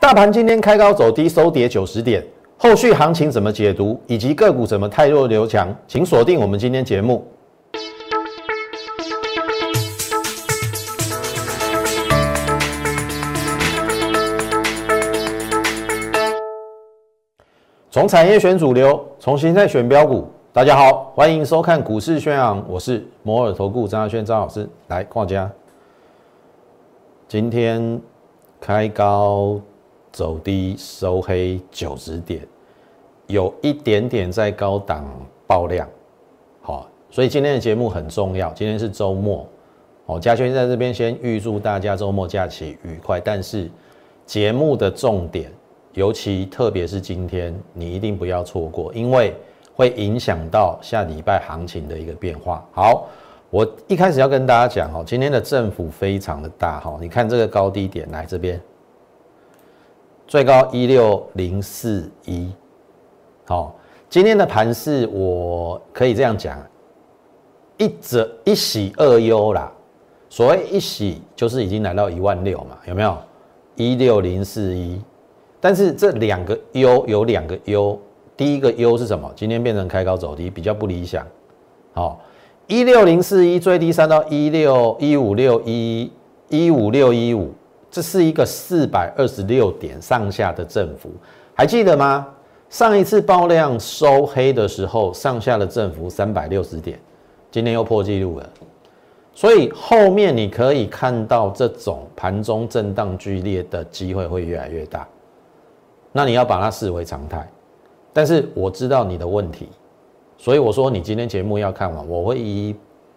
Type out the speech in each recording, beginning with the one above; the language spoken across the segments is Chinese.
大盘今天开高走低，收跌九十点，后续行情怎么解读，以及个股怎么太弱留强，请锁定我们今天节目。从产业选主流，从形态选标股。大家好，欢迎收看股市宣扬，我是摩尔投顾张亚轩张老师，来逛家。今天开高走低，收黑九十点，有一点点在高档爆量，好，所以今天的节目很重要。今天是周末，哦，嘉轩在这边先预祝大家周末假期愉快。但是节目的重点。尤其特别是今天，你一定不要错过，因为会影响到下礼拜行情的一个变化。好，我一开始要跟大家讲哦，今天的振幅非常的大哈，你看这个高低点来这边，最高一六零四一，好，今天的盘势我可以这样讲，一折一喜二忧啦。所谓一喜就是已经来到一万六嘛，有没有？一六零四一。但是这两个优有两个优，第一个优是什么？今天变成开高走低，比较不理想。好，一六零四一最低上到一六一五六一一五六一五，这是一个四百二十六点上下的振幅，还记得吗？上一次爆量收黑的时候，上下的振幅三百六十点，今天又破纪录了。所以后面你可以看到这种盘中震荡剧烈的机会会越来越大。那你要把它视为常态，但是我知道你的问题，所以我说你今天节目要看完，我会一一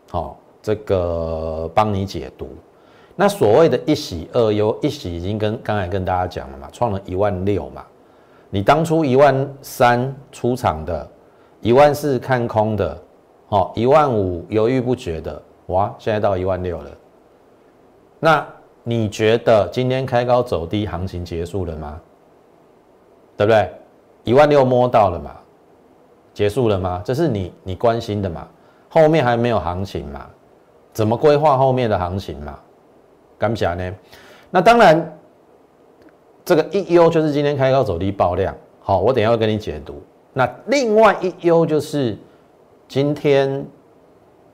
好这个帮你解读。那所谓的一喜二忧，一喜已经跟刚才跟大家讲了嘛，创了一万六嘛，你当初一万三出场的，一万四看空的，好一万五犹豫不决的，哇，现在到一万六了。那你觉得今天开高走低，行情结束了吗？对不对？一万六摸到了嘛？结束了吗？这是你你关心的嘛？后面还没有行情嘛？怎么规划后面的行情嘛？敢想呢？那当然，这个一优就是今天开高走低爆量，好，我等下会跟你解读。那另外一优就是今天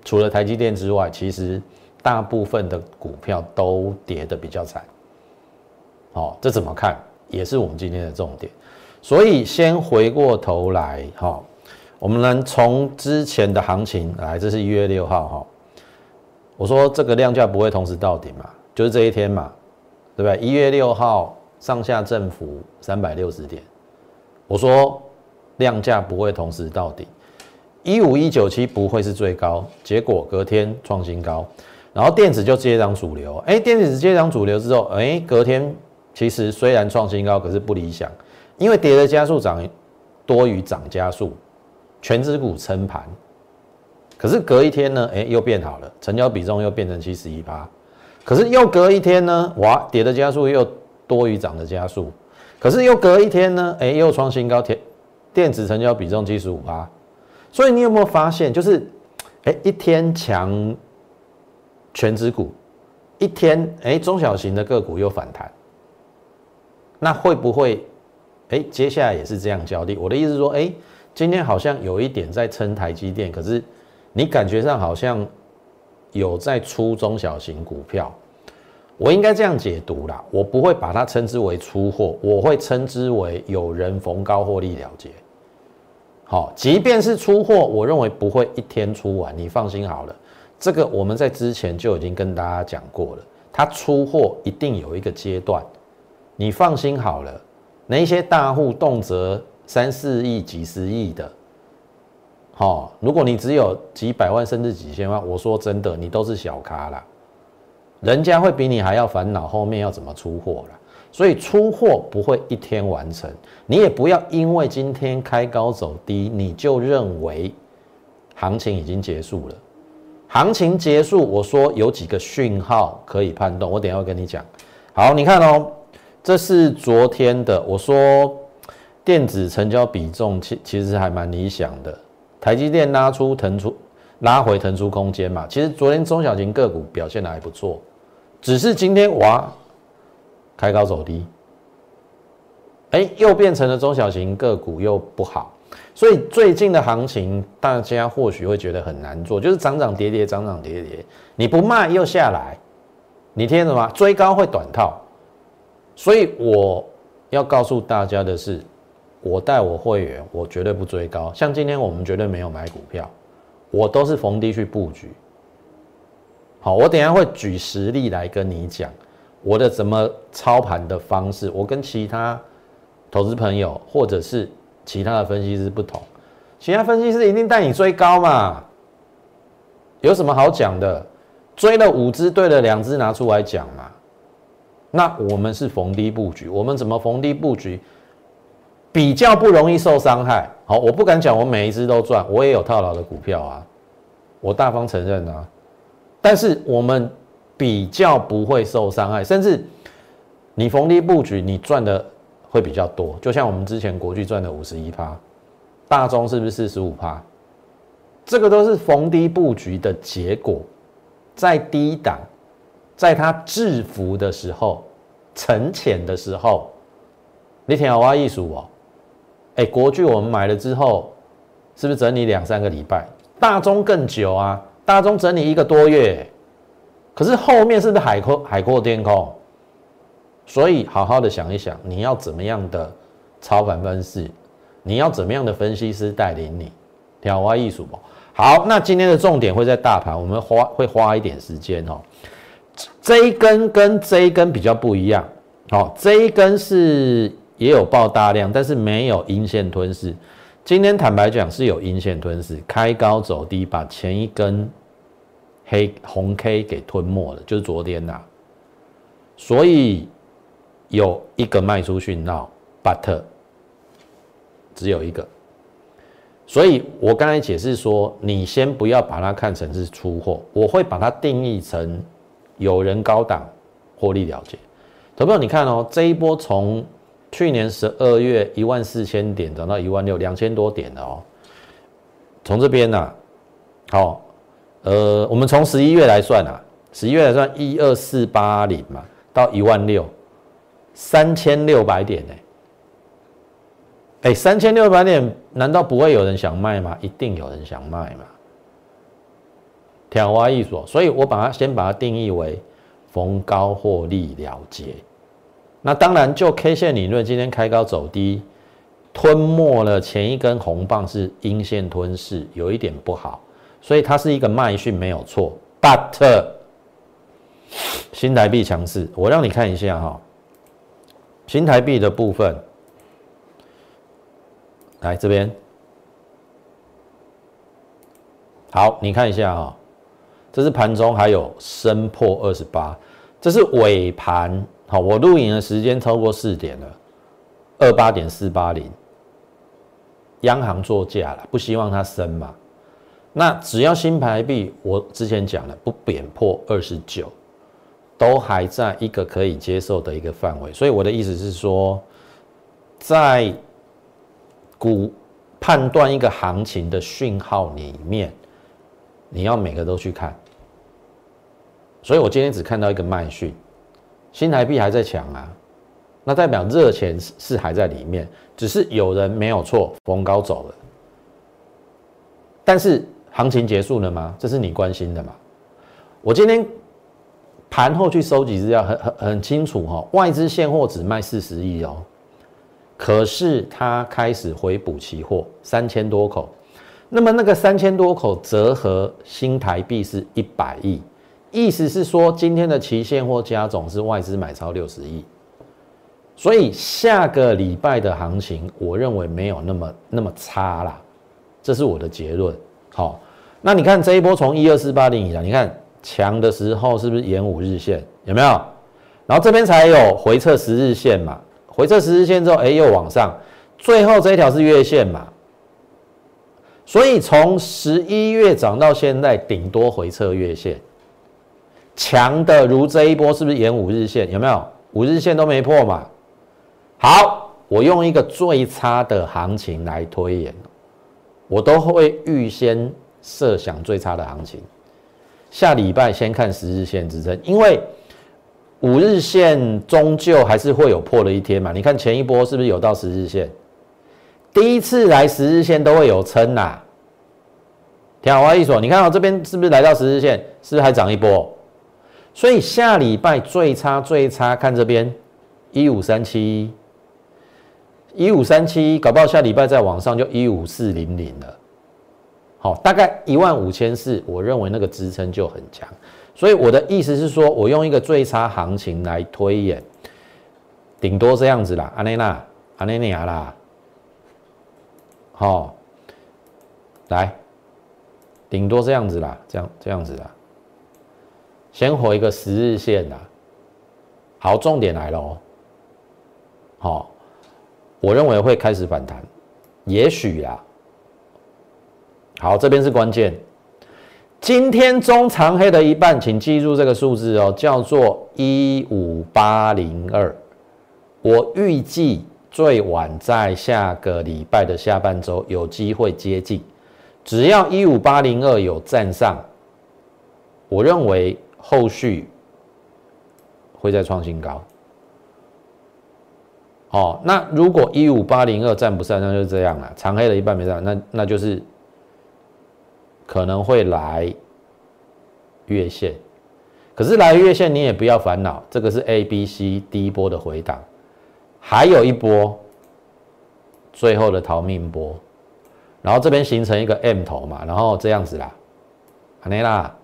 除了台积电之外，其实大部分的股票都跌的比较惨。好，这怎么看？也是我们今天的重点。所以先回过头来，哈，我们能从之前的行情来，这是一月六号，哈，我说这个量价不会同时到顶嘛，就是这一天嘛，对不对？一月六号上下振幅三百六十点，我说量价不会同时到底，一五一九七不会是最高，结果隔天创新高，然后电子就接涨主流，哎，电子接涨主流之后，哎，隔天其实虽然创新高，可是不理想。因为跌的加速涨多于涨加速，全指股撑盘，可是隔一天呢，哎，又变好了，成交比重又变成七十一趴，可是又隔一天呢，哇，跌的加速又多于涨的加速，可是又隔一天呢，哎，又创新高，电电子成交比重七十五趴，所以你有没有发现，就是哎，一天强全指股，一天哎，中小型的个股又反弹，那会不会？哎，接下来也是这样交易。我的意思说，哎，今天好像有一点在撑台积电，可是你感觉上好像有在出中小型股票。我应该这样解读啦，我不会把它称之为出货，我会称之为有人逢高获利了结。好，即便是出货，我认为不会一天出完，你放心好了。这个我们在之前就已经跟大家讲过了，它出货一定有一个阶段，你放心好了。那些大户动辄三四亿、几十亿的，好，如果你只有几百万甚至几千万，我说真的，你都是小咖啦。人家会比你还要烦恼后面要怎么出货了。所以出货不会一天完成，你也不要因为今天开高走低，你就认为行情已经结束了。行情结束，我说有几个讯号可以判断，我等下会跟你讲。好，你看哦。这是昨天的，我说电子成交比重其其实还蛮理想的，台积电拉出腾出拉回腾出空间嘛，其实昨天中小型个股表现的还不错，只是今天哇开高走低，哎，又变成了中小型个股又不好，所以最近的行情大家或许会觉得很难做，就是涨涨跌跌，涨涨跌跌，你不卖又下来，你听什么？追高会短套，所以我要告诉大家的是，我带我会员，我绝对不追高，像今天我们绝对没有买股票，我都是逢低去布局。好，我等下会举实例来跟你讲我的怎么操盘的方式，我跟其他。投资朋友，或者是其他的分析师不同，其他分析师一定带你追高嘛？有什么好讲的？追了五只，对了两只拿出来讲嘛？那我们是逢低布局，我们怎么逢低布局？比较不容易受伤害。好，我不敢讲我每一只都赚，我也有套牢的股票啊，我大方承认啊。但是我们比较不会受伤害，甚至你逢低布局，你赚的。会比较多，就像我们之前国巨赚的五十一趴，大中是不是四十五趴？这个都是逢低布局的结果，在低档，在它制服的时候、沉潜的时候，你听好挖艺术哦。哎，国巨我们买了之后，是不是整理两三个礼拜？大中更久啊，大中整理一个多月，可是后面是不是海阔海阔天空？所以，好好的想一想，你要怎么样的操盘分析？你要怎么样的分析师带领你？挑花艺术不？好，那今天的重点会在大盘，我们花会花一点时间哦。这一根跟这一根比较不一样，好，这一根是也有爆大量，但是没有阴线吞噬。今天坦白讲是有阴线吞噬，开高走低，把前一根黑红 K 给吞没了，就是昨天呐。所以。有一个卖出讯号，but 只有一个，所以我刚才解释说，你先不要把它看成是出货，我会把它定义成有人高档获利了结。投票，你看哦，这一波从去年十二月一万四千点涨到一万六，两千多点了哦。从这边呢，好，呃，我们从十一月来算啊，十一月来算一二四八零嘛，到一万六。三千六百点呢？哎，三千六百点，难道不会有人想卖吗？一定有人想卖嘛！挑花艺术，所以我把它先把它定义为逢高获利了结。那当然，就 K 线理论，今天开高走低，吞没了前一根红棒是阴线吞噬，有一点不好，所以它是一个卖讯没有错。But 新台币强势，我让你看一下哈。新台币的部分，来这边，好，你看一下啊，这是盘中还有升破二十八，这是尾盘，好，我录影的时间超过四点了，二八点四八零，央行作价了，不希望它升嘛，那只要新台币，我之前讲了，不贬破二十九。都还在一个可以接受的一个范围，所以我的意思是说，在股判断一个行情的讯号里面，你要每个都去看。所以我今天只看到一个卖讯，新台币还在强啊，那代表热钱是还在里面，只是有人没有错逢高走了，但是行情结束了吗？这是你关心的嘛？我今天。盘后去收集资料，很很很清楚哈，外资现货只卖四十亿哦，可是它开始回补期货三千多口，那么那个三千多口折合新台币是一百亿，意思是说今天的期现货加总是外资买超六十亿，所以下个礼拜的行情，我认为没有那么那么差啦，这是我的结论。好，那你看这一波从一二四八零以来，你看。强的时候是不是沿五日线有没有？然后这边才有回撤十日线嘛？回撤十日线之后，哎，又往上，最后这一条是月线嘛？所以从十一月涨到现在，顶多回撤月线。强的如这一波是不是沿五日线？有没有？五日线都没破嘛？好，我用一个最差的行情来推演，我都会预先设想最差的行情。下礼拜先看十日线支撑，因为五日线终究还是会有破的一天嘛？你看前一波是不是有到十日线？第一次来十日线都会有撑呐。听好意思，你看到这边是不是来到十日线？是不是还涨一波？所以下礼拜最差最差，看这边一五三七，一五三七，搞不好下礼拜再往上就一五四零零了。好，大概一万五千四，我认为那个支撑就很强。所以我的意思是说，我用一个最差行情来推演，顶多这样子啦，阿内娜、阿内尼亚啦，好，来，顶多这样子啦，这样这样子啦，先回一个十日线啦。好，重点来了哦，好，我认为会开始反弹，也许啦。好，这边是关键。今天中长黑的一半，请记住这个数字哦，叫做一五八零二。我预计最晚在下个礼拜的下半周有机会接近。只要一五八零二有站上，我认为后续会再创新高。哦，那如果一五八零二站不上，那就这样了。长黑的一半没上，那那就是。可能会来月线，可是来月线你也不要烦恼，这个是 A、B、C 第一波的回档，还有一波最后的逃命波，然后这边形成一个 M 头嘛，然后这样子啦，安内啦，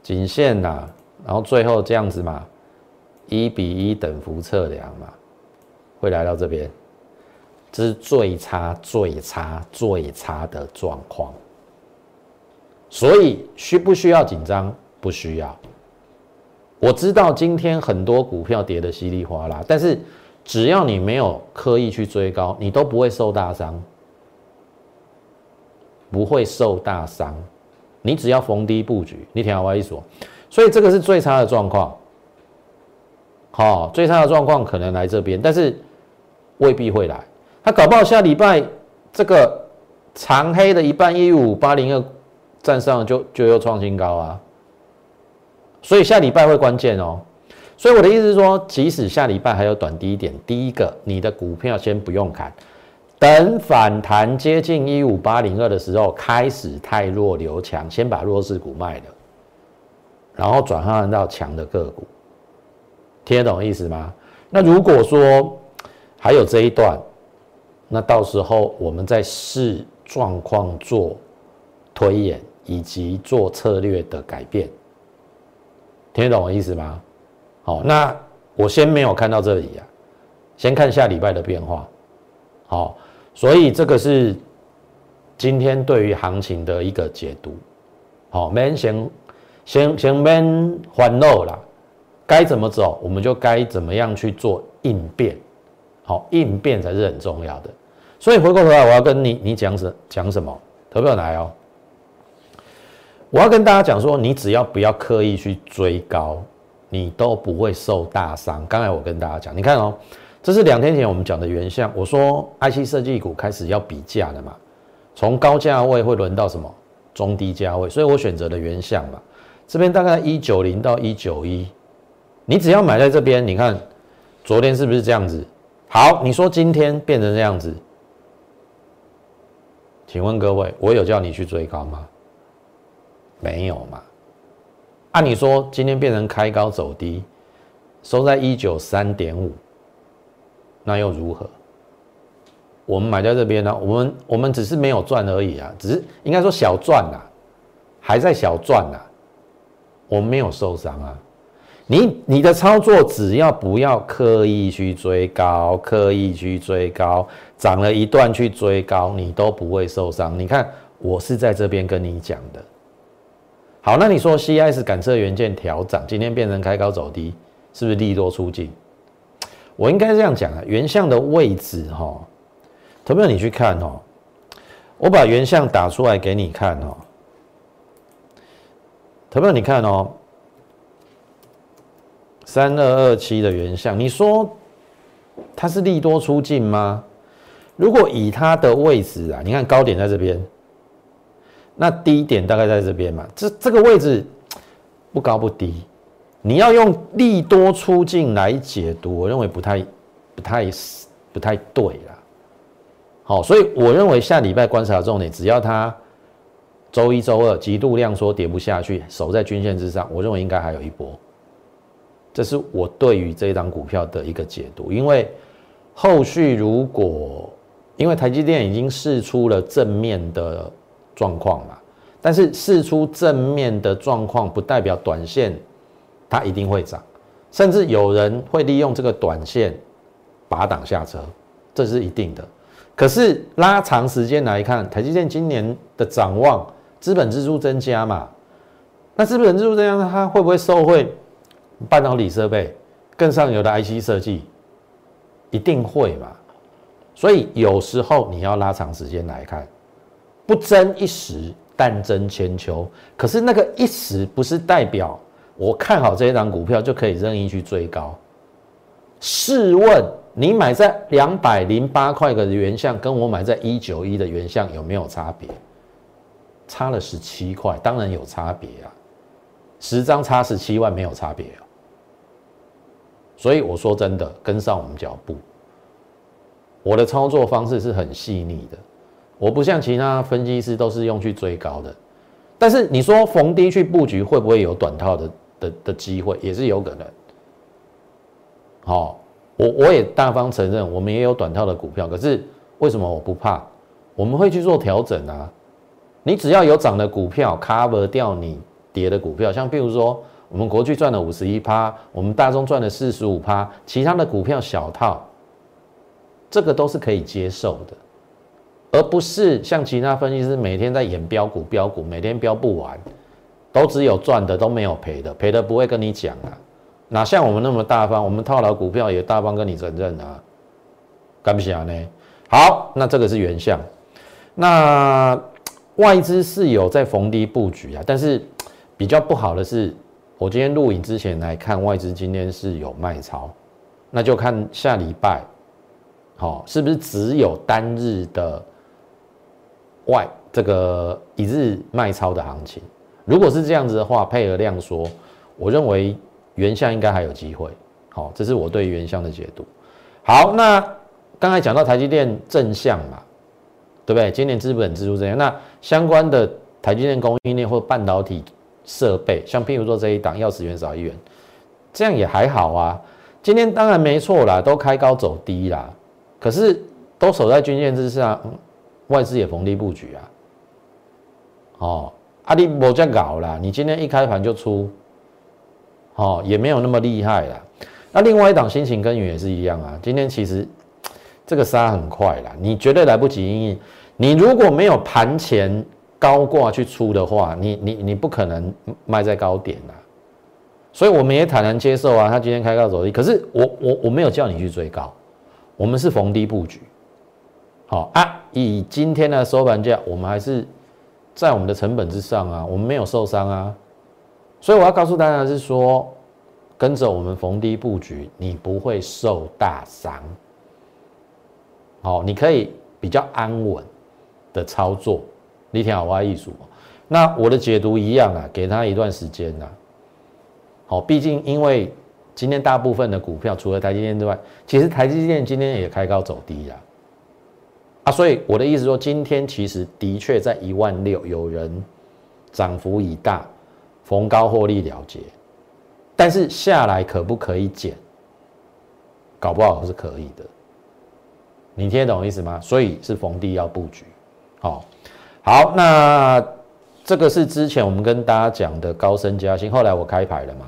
颈线啦，然后最后这样子嘛，一比一等幅测量嘛，会来到这边，这是最差、最差、最差的状况。所以需不需要紧张？不需要。我知道今天很多股票跌得稀里哗啦，但是只要你没有刻意去追高，你都不会受大伤，不会受大伤。你只要逢低布局，你听我一说。所以这个是最差的状况。好，最差的状况可能来这边，但是未必会来。他搞不好下礼拜这个长黑的一半一五八零二。站上就就又创新高啊，所以下礼拜会关键哦。所以我的意思是说，即使下礼拜还有短低点，第一个你的股票先不用砍，等反弹接近一五八零二的时候，开始太弱留强，先把弱势股卖了，然后转换到强的个股，听得懂意思吗？那如果说还有这一段，那到时候我们再视状况做推演。以及做策略的改变，听得懂我意思吗？好，那我先没有看到这里啊，先看下礼拜的变化。好，所以这个是今天对于行情的一个解读。好，没先先先免欢乐啦，该怎么走我们就该怎么样去做应变。好，应变才是很重要的。所以回过头来，我要跟你你讲什讲什么？投票来哦。我要跟大家讲说，你只要不要刻意去追高，你都不会受大伤。刚才我跟大家讲，你看哦，这是两天前我们讲的原相。我说 IC 设计股开始要比价了嘛，从高价位会轮到什么中低价位，所以我选择了原相嘛。这边大概一九零到一九一，你只要买在这边，你看昨天是不是这样子？好，你说今天变成这样子，请问各位，我有叫你去追高吗？没有嘛？按理说今天变成开高走低，收在一九三点五，那又如何？我们买在这边呢？我们我们只是没有赚而已啊，只是应该说小赚呐，还在小赚呐。我们没有受伤啊。你你的操作只要不要刻意去追高，刻意去追高，涨了一段去追高，你都不会受伤。你看我是在这边跟你讲的。好，那你说 C I 是感测元件调涨，今天变成开高走低，是不是利多出尽？我应该这样讲啊，原相的位置哈，投票你去看哦，我把原相打出来给你看哦，投票你看哦，三二二七的原相，你说它是利多出尽吗？如果以它的位置啊，你看高点在这边。那低点大概在这边嘛，这这个位置不高不低，你要用利多出境来解读，我认为不太、不太、不太对啦。好，所以我认为下礼拜观察重点，只要它周一周二极度量缩跌不下去，守在均线之上，我认为应该还有一波。这是我对于这一档股票的一个解读，因为后续如果因为台积电已经试出了正面的状况嘛，但是试出正面的状况不代表短线。它一定会涨，甚至有人会利用这个短线拔档下车，这是一定的。可是拉长时间来看，台积电今年的展望，资本支出增加嘛？那资本支出增加，它会不会受惠半导体设备更上游的 IC 设计？一定会嘛？所以有时候你要拉长时间来看，不争一时，但争千秋。可是那个一时不是代表。我看好这一档股票就可以任意去追高。试问你买在两百零八块的原相，跟我买在一九一的原相有没有差别？差了十七块，当然有差别啊！十张差十七万没有差别啊！所以我说真的，跟上我们脚步。我的操作方式是很细腻的，我不像其他分析师都是用去追高的。但是你说逢低去布局会不会有短套的？的的机会也是有可能，好，我我也大方承认，我们也有短套的股票，可是为什么我不怕？我们会去做调整啊！你只要有涨的股票 cover 掉你跌的股票，像譬如说我们国巨赚了五十一趴，我们大中赚了四十五趴，其他的股票小套，这个都是可以接受的，而不是像其他分析师每天在演标股标股，每天标不完。都只有赚的，都没有赔的，赔的不会跟你讲啊，哪像我们那么大方，我们套牢股票也大方跟你承认啊，干不下呢？好，那这个是原相，那外资是有在逢低布局啊，但是比较不好的是，我今天录影之前来看，外资今天是有卖超，那就看下礼拜，好，是不是只有单日的外这个一日卖超的行情？如果是这样子的话，配合量缩，我认为原相应该还有机会。好，这是我对原相的解读。好，那刚才讲到台积电正向嘛，对不对？今年资本支出这样，那相关的台积电供应链或半导体设备，像譬如说这一档，要十元少一元，这样也还好啊。今天当然没错啦，都开高走低啦，可是都守在均线之上，外资也逢低布局啊。哦。阿里摩在搞啦，你今天一开盘就出，哦，也没有那么厉害啦。那另外一档心情耕耘也是一样啊，今天其实这个杀很快啦，你绝对来不及因应。你如果没有盘前高挂去出的话，你你你不可能卖在高点啦。所以我们也坦然接受啊，他今天开高走低，可是我我我没有叫你去追高，我们是逢低布局。好啊，以今天的收盘价，我们还是。在我们的成本之上啊，我们没有受伤啊，所以我要告诉大家的是说，跟着我们逢低布局，你不会受大伤。好，你可以比较安稳的操作，你听好挖艺术。那我的解读一样啊，给他一段时间呐。好，毕竟因为今天大部分的股票除了台积电之外，其实台积电今天也开高走低呀。啊，啊所以我的意思说，今天其实的确在一万六，有人涨幅已大，逢高获利了结，但是下来可不可以减？搞不好是可以的，你听得懂意思吗？所以是逢低要布局，好，好，那这个是之前我们跟大家讲的高升加薪，后来我开牌了嘛，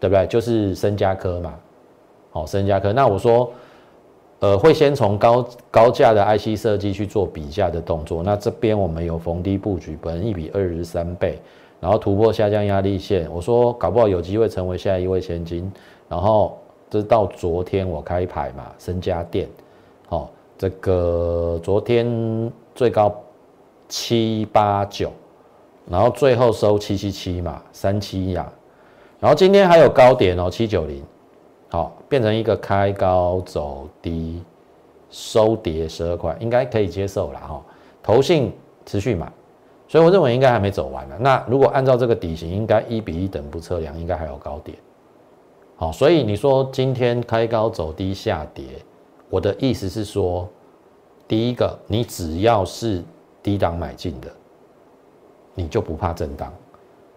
对不对？就是升加科嘛，好，升加科，那我说。呃，会先从高高价的 IC 设计去做比价的动作。那这边我们有逢低布局，本一比二十三倍，然后突破下降压力线。我说搞不好有机会成为下一位千金。然后这到昨天我开牌嘛，深家电，好，这个昨天最高七八九，然后最后收七七七嘛，三七呀。然后今天还有高点哦，七九零。好，变成一个开高走低，收跌十二块，应该可以接受了哈。投信持续买，所以我认为应该还没走完呢。那如果按照这个底型，应该一比一等不测量，应该还有高点。好，所以你说今天开高走低下跌，我的意思是说，第一个，你只要是低档买进的，你就不怕震荡，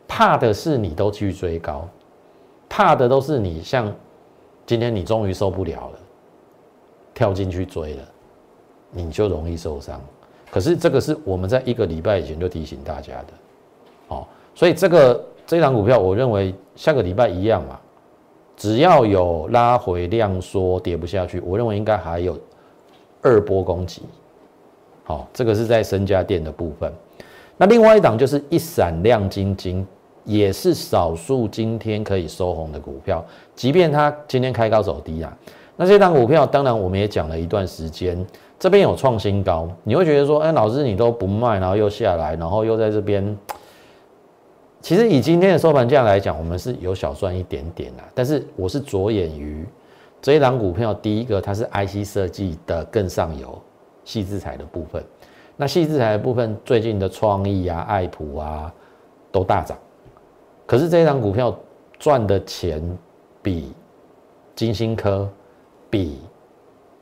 怕的是你都去追高，怕的都是你像今天你终于受不了了，跳进去追了，你就容易受伤。可是这个是我们在一个礼拜以前就提醒大家的，哦，所以这个这档股票，我认为下个礼拜一样嘛。只要有拉回量缩跌不下去，我认为应该还有二波攻击。好，这个是在深家电的部分。那另外一档就是一闪亮晶晶，也是少数今天可以收红的股票，即便它今天开高走低啊。那这档股票当然我们也讲了一段时间，这边有创新高，你会觉得说，哎，老师你都不卖，然后又下来，然后又在这边。其实以今天的收盘价来讲，我们是有小赚一点点啦。但是我是着眼于这一档股票，第一个它是 IC 设计的更上游，细制材的部分。那细制材的部分，最近的创意啊、爱普啊都大涨。可是这一档股票赚的钱比金星科、比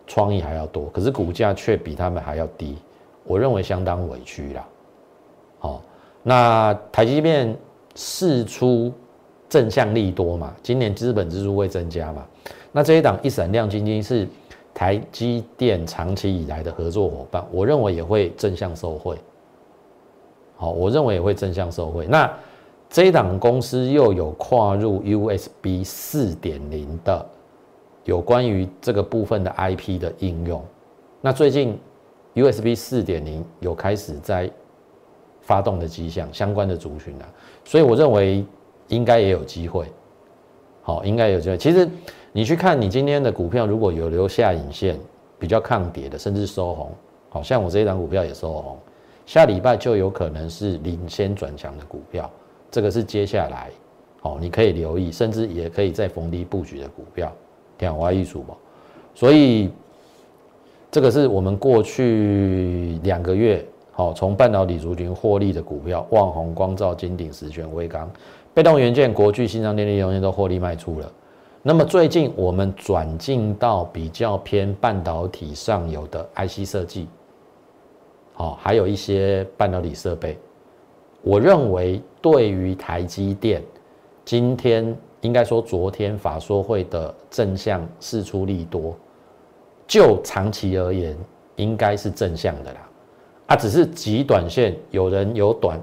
创意还要多，可是股价却比他们还要低，我认为相当委屈啦。好，那台积电。释出正向利多嘛？今年资本支出会增加嘛？那这一档一闪亮晶晶是台积电长期以来的合作伙伴，我认为也会正向受惠。好，我认为也会正向受惠。那这一档公司又有跨入 USB 四点零的有关于这个部分的 IP 的应用。那最近 USB 四点零有开始在发动的迹象，相关的族群啊。所以我认为应该也有机会，好，应该有机会。其实你去看你今天的股票，如果有留下影线，比较抗跌的，甚至收红，好像我这一档股票也收红，下礼拜就有可能是领先转强的股票。这个是接下来，好，你可以留意，甚至也可以在逢低布局的股票，天华艺术嘛。所以这个是我们过去两个月。好，从半导体族群获利的股票，旺宏、光照、金鼎、石泉、威刚、被动元件、国巨、新昌电力、永远都获利卖出了。那么最近我们转进到比较偏半导体上游的 IC 设计，好，还有一些半导体设备。我认为对于台积电，今天应该说昨天法说会的正向释出利多，就长期而言，应该是正向的啦。它只是极短线，有人有短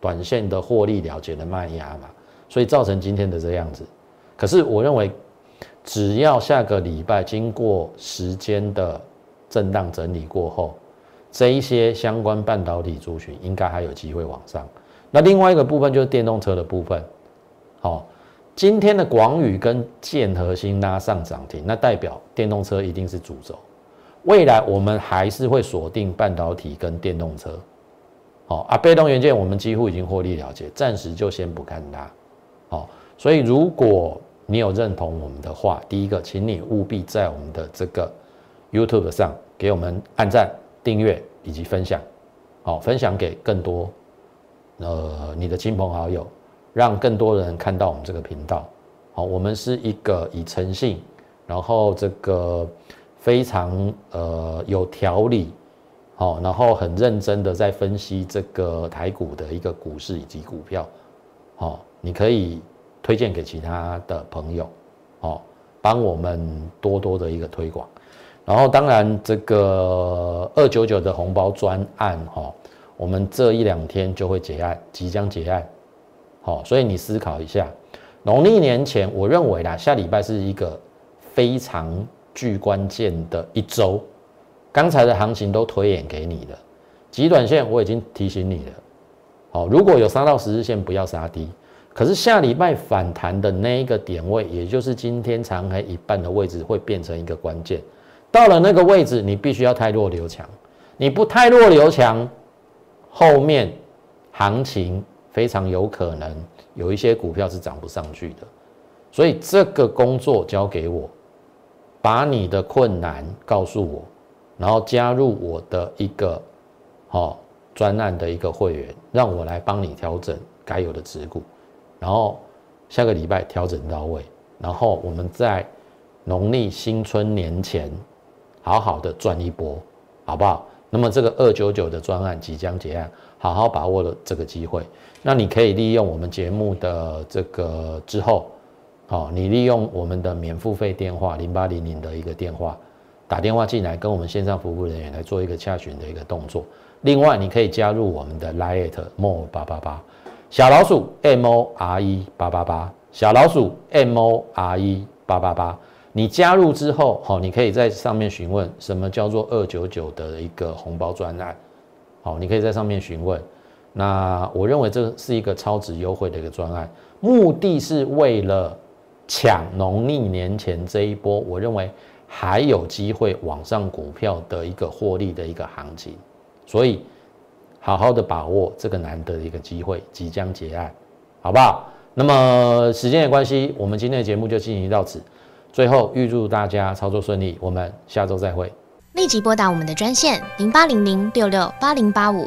短线的获利了结的卖压嘛，所以造成今天的这样子。可是我认为，只要下个礼拜经过时间的震荡整理过后，这一些相关半导体族群应该还有机会往上。那另外一个部分就是电动车的部分。好，今天的广宇跟建核心拉上涨停，那代表电动车一定是主轴。未来我们还是会锁定半导体跟电动车，好啊，被动元件我们几乎已经获利了结，暂时就先不看它，好，所以如果你有认同我们的话，第一个，请你务必在我们的这个 YouTube 上给我们按赞、订阅以及分享，好，分享给更多呃你的亲朋好友，让更多人看到我们这个频道，好，我们是一个以诚信，然后这个。非常呃有条理，好，然后很认真的在分析这个台股的一个股市以及股票，好，你可以推荐给其他的朋友，好，帮我们多多的一个推广。然后当然这个二九九的红包专案，哈，我们这一两天就会结案，即将结案，好，所以你思考一下，农历年前，我认为啦，下礼拜是一个非常。巨关键的一周，刚才的行情都推演给你了，极短线我已经提醒你了。好，如果有杀到十日线，不要杀低。可是下礼拜反弹的那一个点位，也就是今天长黑一半的位置，会变成一个关键。到了那个位置，你必须要太弱留强。你不太弱留强，后面行情非常有可能有一些股票是涨不上去的。所以这个工作交给我。把你的困难告诉我，然后加入我的一个好专案的一个会员，让我来帮你调整该有的持股，然后下个礼拜调整到位，然后我们在农历新春年前好好的赚一波，好不好？那么这个二九九的专案即将结案，好好把握了这个机会。那你可以利用我们节目的这个之后，好，你利用我们的免付费电话零八零零的一个电话打电话进来，跟我们线上服务人员来做一个洽询的一个动作。另外，你可以加入我们的 Lite More 八八八小老鼠 M O R E 八八八小老鼠 M O R E 八八八。你加入之后，好，你可以在上面询问什么叫做二九九的一个红包专案，好，你可以在上面询问。那我认为这是一个超值优惠的一个专案，目的是为了抢农历年前这一波，我认为还有机会往上股票的一个获利的一个行情，所以好好的把握这个难得的一个机会，即将结案，好不好？那么时间的关系，我们今天的节目就进行到此。最后预祝大家操作顺利，我们下周再会。立即拨打我们的专线零八零零六六八零八五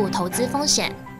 负投资风险。